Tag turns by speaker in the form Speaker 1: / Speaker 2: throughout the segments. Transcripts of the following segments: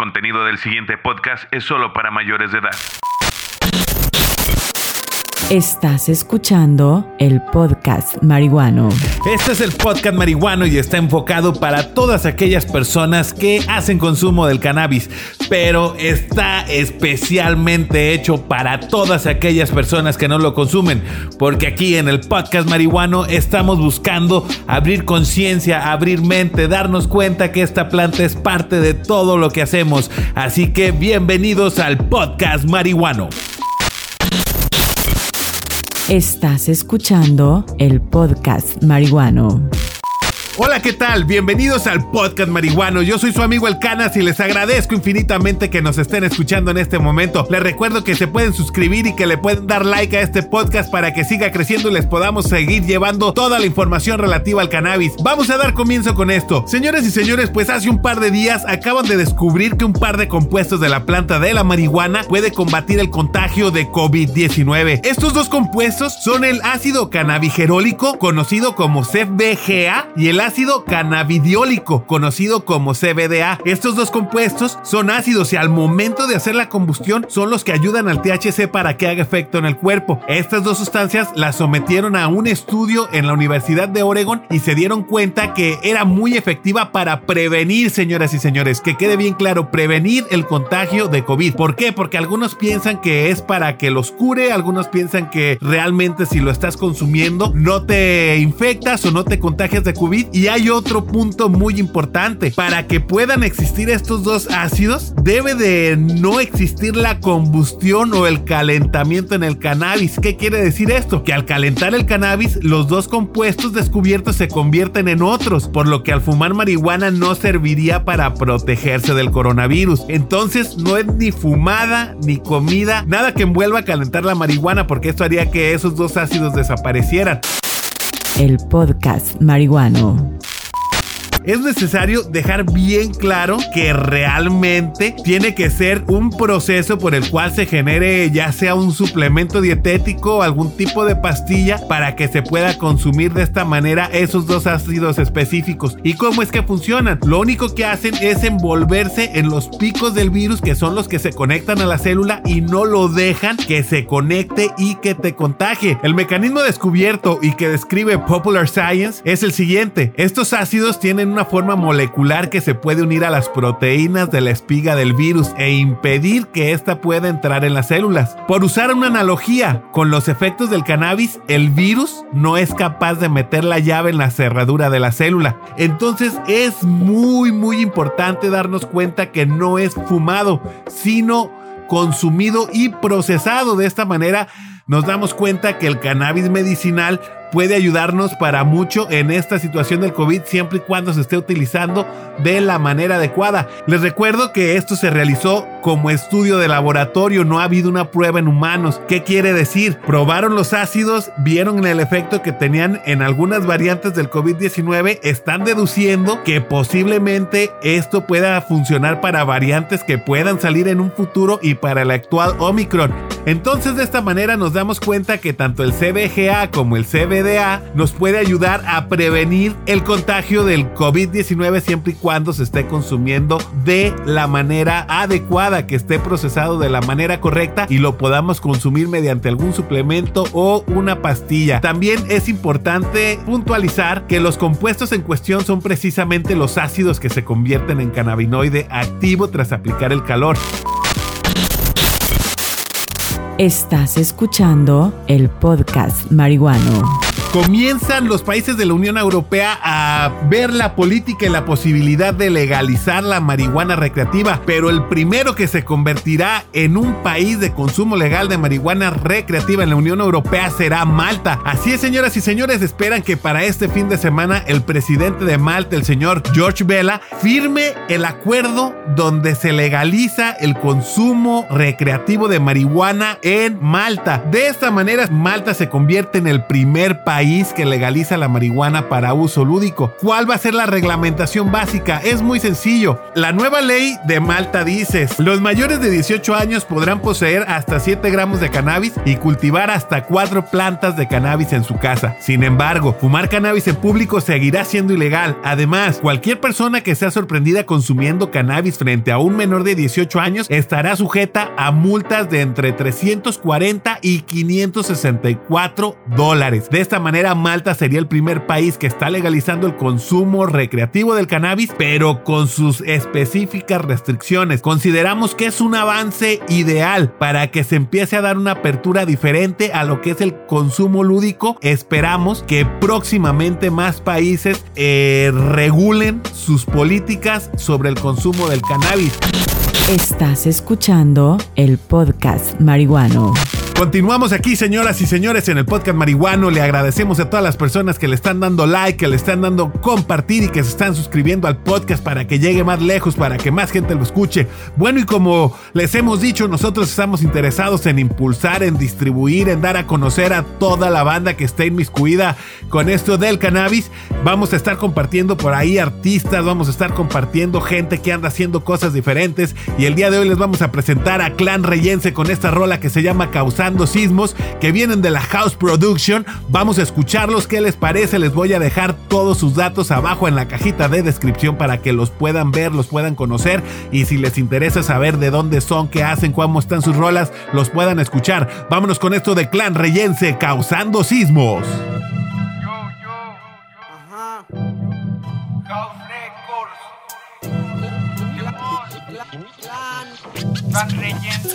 Speaker 1: contenido del siguiente podcast es solo para mayores de edad.
Speaker 2: Estás escuchando el podcast marihuano.
Speaker 3: Este es el podcast marihuano y está enfocado para todas aquellas personas que hacen consumo del cannabis, pero está especialmente hecho para todas aquellas personas que no lo consumen, porque aquí en el podcast marihuano estamos buscando abrir conciencia, abrir mente, darnos cuenta que esta planta es parte de todo lo que hacemos. Así que bienvenidos al podcast marihuano.
Speaker 2: Estás escuchando el podcast marihuano.
Speaker 3: Hola, ¿qué tal? Bienvenidos al podcast marihuano. Yo soy su amigo El Canas y les agradezco infinitamente que nos estén escuchando en este momento. Les recuerdo que se pueden suscribir y que le pueden dar like a este podcast para que siga creciendo y les podamos seguir llevando toda la información relativa al cannabis. Vamos a dar comienzo con esto. Señores y señores, pues hace un par de días acaban de descubrir que un par de compuestos de la planta de la marihuana puede combatir el contagio de COVID-19. Estos dos compuestos son el ácido cannabigerólico, conocido como CBGA, y el ácido cannabidiólico, conocido como CBDA. Estos dos compuestos son ácidos y al momento de hacer la combustión son los que ayudan al THC para que haga efecto en el cuerpo. Estas dos sustancias las sometieron a un estudio en la Universidad de Oregon y se dieron cuenta que era muy efectiva para prevenir, señoras y señores, que quede bien claro, prevenir el contagio de COVID. ¿Por qué? Porque algunos piensan que es para que los cure, algunos piensan que realmente si lo estás consumiendo no te infectas o no te contagias de COVID hay otro punto muy importante. Para que puedan existir estos dos ácidos, debe de no existir la combustión o el calentamiento en el cannabis. ¿Qué quiere decir esto? Que al calentar el cannabis, los dos compuestos descubiertos se convierten en otros, por lo que al fumar marihuana no serviría para protegerse del coronavirus. Entonces no es ni fumada ni comida, nada que envuelva a calentar la marihuana, porque esto haría que esos dos ácidos desaparecieran
Speaker 2: el podcast marihuano
Speaker 3: es necesario dejar bien claro que realmente tiene que ser un proceso por el cual se genere ya sea un suplemento dietético o algún tipo de pastilla para que se pueda consumir de esta manera esos dos ácidos específicos. ¿Y cómo es que funcionan? Lo único que hacen es envolverse en los picos del virus que son los que se conectan a la célula y no lo dejan que se conecte y que te contagie. El mecanismo descubierto y que describe Popular Science es el siguiente. Estos ácidos tienen forma molecular que se puede unir a las proteínas de la espiga del virus e impedir que ésta pueda entrar en las células. Por usar una analogía, con los efectos del cannabis, el virus no es capaz de meter la llave en la cerradura de la célula. Entonces es muy muy importante darnos cuenta que no es fumado, sino consumido y procesado. De esta manera nos damos cuenta que el cannabis medicinal puede ayudarnos para mucho en esta situación del COVID siempre y cuando se esté utilizando de la manera adecuada. Les recuerdo que esto se realizó como estudio de laboratorio, no ha habido una prueba en humanos. ¿Qué quiere decir? Probaron los ácidos, vieron el efecto que tenían en algunas variantes del COVID-19, están deduciendo que posiblemente esto pueda funcionar para variantes que puedan salir en un futuro y para el actual Omicron. Entonces de esta manera nos damos cuenta que tanto el CBGA como el CBDA nos puede ayudar a prevenir el contagio del COVID-19 siempre y cuando se esté consumiendo de la manera adecuada, que esté procesado de la manera correcta y lo podamos consumir mediante algún suplemento o una pastilla. También es importante puntualizar que los compuestos en cuestión son precisamente los ácidos que se convierten en cannabinoide activo tras aplicar el calor.
Speaker 2: Estás escuchando el podcast marihuano
Speaker 3: comienzan los países de la Unión Europea a ver la política y la posibilidad de legalizar la marihuana recreativa, pero el primero que se convertirá en un país de consumo legal de marihuana recreativa en la Unión Europea será Malta. Así es, señoras y señores, esperan que para este fin de semana el presidente de Malta, el señor George Vela, firme el acuerdo donde se legaliza el consumo recreativo de marihuana en Malta. De esta manera, Malta se convierte en el primer país país que legaliza la marihuana para uso lúdico. ¿Cuál va a ser la reglamentación básica? Es muy sencillo. La nueva ley de Malta dice, los mayores de 18 años podrán poseer hasta 7 gramos de cannabis y cultivar hasta 4 plantas de cannabis en su casa. Sin embargo, fumar cannabis en público seguirá siendo ilegal. Además, cualquier persona que sea sorprendida consumiendo cannabis frente a un menor de 18 años estará sujeta a multas de entre 340 y 564 dólares. De esta manera, Malta sería el primer país que está legalizando el consumo recreativo del cannabis, pero con sus específicas restricciones. Consideramos que es un avance ideal para que se empiece a dar una apertura diferente a lo que es el consumo lúdico. Esperamos que próximamente más países eh, regulen sus políticas sobre el consumo del cannabis.
Speaker 2: Estás escuchando el podcast marihuano.
Speaker 3: Continuamos aquí, señoras y señores, en el podcast marihuano. Le agradecemos a todas las personas que le están dando like, que le están dando compartir y que se están suscribiendo al podcast para que llegue más lejos, para que más gente lo escuche. Bueno, y como les hemos dicho, nosotros estamos interesados en impulsar, en distribuir, en dar a conocer a toda la banda que está inmiscuida con esto del cannabis. Vamos a estar compartiendo por ahí artistas, vamos a estar compartiendo gente que anda haciendo cosas diferentes. Y el día de hoy les vamos a presentar a Clan Reyense con esta rola que se llama Causar sismos que vienen de la House Production. Vamos a escucharlos, ¿qué les parece? Les voy a dejar todos sus datos abajo en la cajita de descripción para que los puedan ver, los puedan conocer y si les interesa saber de dónde son, qué hacen, cómo están sus rolas, los puedan escuchar. Vámonos con esto de Clan Reyense causando sismos.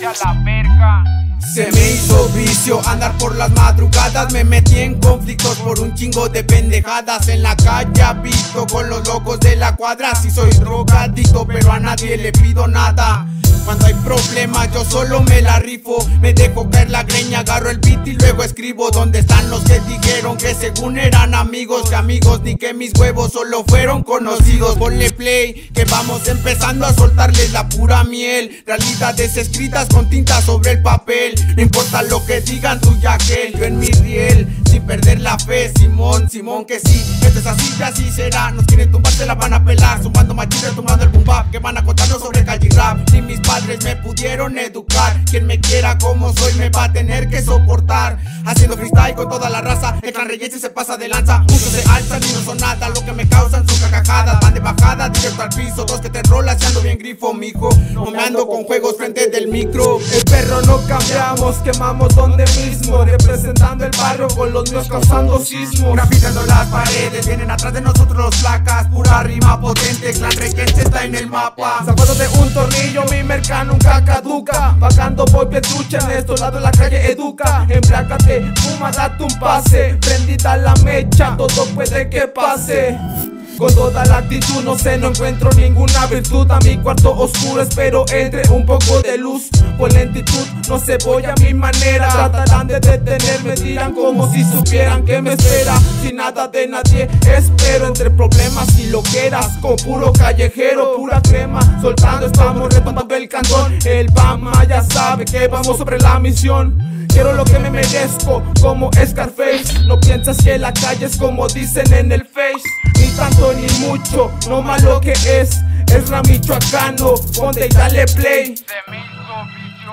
Speaker 4: a la verga. Se me hizo vicio andar por las madrugadas. Me metí en conflictos por un chingo de pendejadas. En la calle visto con los locos de la cuadra. Si soy drogadito pero a nadie le pido nada cuando hay problemas yo solo me la rifo. Me dejo caer la greña, agarro el beat y luego escribo. ¿Dónde están los que dijeron que según eran amigos? Que amigos ni que mis huevos solo fueron conocidos. Ponle play, que vamos empezando a soltarles la pura miel. Realidades escritas con tinta sobre el papel. No importa lo que digan tú ya que yo en mi riel perder la fe, Simón, Simón que sí Esto es así así será Nos quieren tumbar, se la van a pelar Sumando machines, tomando el boom Que van a contarnos sobre calle rap Ni mis padres me pudieron educar. Quien me quiera como soy me va a tener que soportar. Haciendo freestyle con toda la raza, el clan Reyes se pasa de lanza. Muchos se alzan y no son nada, lo que me causan son cacajadas. Van de bajada, directo al piso, dos que te rolas, ando bien grifo, mijo. No con juegos frente del micro. El perro no cambiamos, quemamos donde mismo. Representando el barrio con los míos causando sismos. Grafitando las paredes, vienen atrás de nosotros los placas. Pura rima potente, clan Reyes está en el mapa. Sacado de un tornillo, mi mercado nunca caduca Pagando por petrucha en estos lados la calle educa. Emplácate, fuma, date un pase. Prendida la mecha, todo puede que pase. Con toda la actitud no sé, no encuentro ninguna virtud. A mi cuarto oscuro espero entre un poco de luz. Con lentitud, no se voy a mi manera. Tratarán de detenerme, dirán como si supieran que me espera Sin nada de nadie espero entre problemas y loqueras Con puro callejero, pura crema Soltando estamos retomando el cantón El Bama ya sabe que vamos sobre la misión Quiero lo que me merezco, como Scarface. No piensas que la calle es como dicen en el Face. Ni tanto ni mucho, no malo que es. Es la michoacano, ponte y dale play.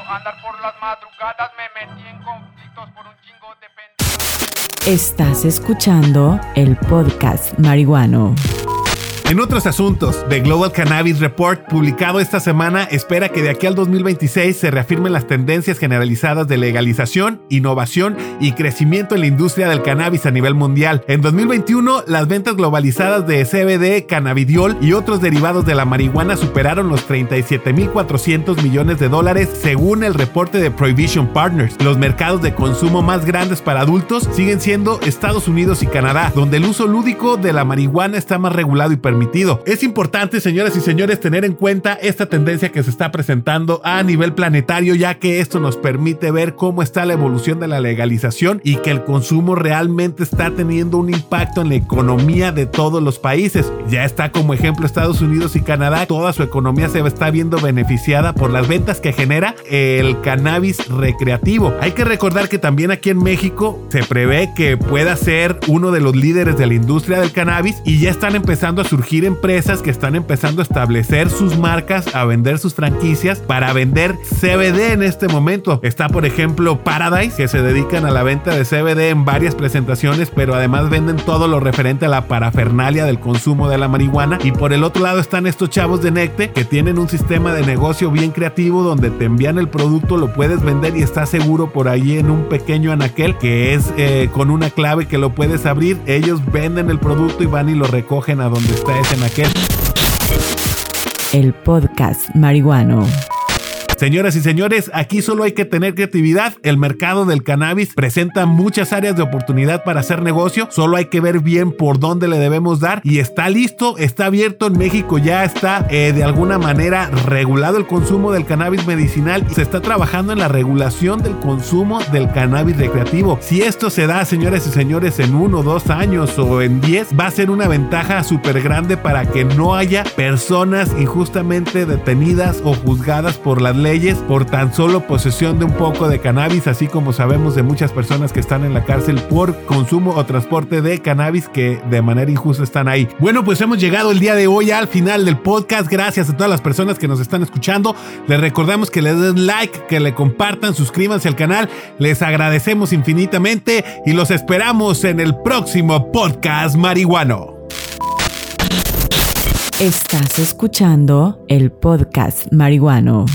Speaker 5: Andar por las madrugadas. Me metí en conflictos por un chingo de
Speaker 2: Estás escuchando el podcast marihuano.
Speaker 3: En otros asuntos, The Global Cannabis Report, publicado esta semana, espera que de aquí al 2026 se reafirmen las tendencias generalizadas de legalización, innovación y crecimiento en la industria del cannabis a nivel mundial. En 2021, las ventas globalizadas de CBD, cannabidiol y otros derivados de la marihuana superaron los 37.400 millones de dólares según el reporte de Prohibition Partners. Los mercados de consumo más grandes para adultos siguen siendo Estados Unidos y Canadá, donde el uso lúdico de la marihuana está más regulado y permitido Es importante, señoras y señores, tener en cuenta esta tendencia que se está presentando a nivel planetario, ya que esto nos permite ver cómo está la evolución de la legalización y que el consumo realmente está teniendo un impacto en la economía de todos los países. Ya está como ejemplo Estados Unidos y Canadá, toda su economía se está viendo beneficiada por las ventas que genera el cannabis recreativo. Hay que recordar que también aquí en México se prevé que pueda ser uno de los líderes de la industria del cannabis y ya están empezando a surgir empresas que están empezando a establecer sus marcas, a vender sus franquicias para vender CBD en este momento. Está por ejemplo Paradise que se dedican a la venta de CBD en varias presentaciones, pero además venden todo lo referente a la parafernalia del consumo de la marihuana. Y por el otro lado están estos chavos de Necte que tienen un sistema de negocio bien creativo donde te envían el producto, lo puedes vender y estás seguro por ahí en un pequeño anaquel que es eh, con una clave que lo puedes abrir. Ellos venden el producto y van y lo recogen a donde está anaquel.
Speaker 2: El podcast marihuano.
Speaker 3: Señoras y señores, aquí solo hay que tener creatividad. El mercado del cannabis presenta muchas áreas de oportunidad para hacer negocio. Solo hay que ver bien por dónde le debemos dar. Y está listo, está abierto en México. Ya está eh, de alguna manera regulado el consumo del cannabis medicinal. Se está trabajando en la regulación del consumo del cannabis recreativo. Si esto se da, señores y señores, en uno, dos años o en diez, va a ser una ventaja súper grande para que no haya personas injustamente detenidas o juzgadas por las leyes por tan solo posesión de un poco de cannabis, así como sabemos de muchas personas que están en la cárcel por consumo o transporte de cannabis que de manera injusta están ahí. Bueno, pues hemos llegado el día de hoy al final del podcast. Gracias a todas las personas que nos están escuchando. Les recordamos que le den like, que le compartan, suscríbanse al canal. Les agradecemos infinitamente y los esperamos en el próximo podcast marihuano.
Speaker 2: Estás escuchando el podcast marihuano.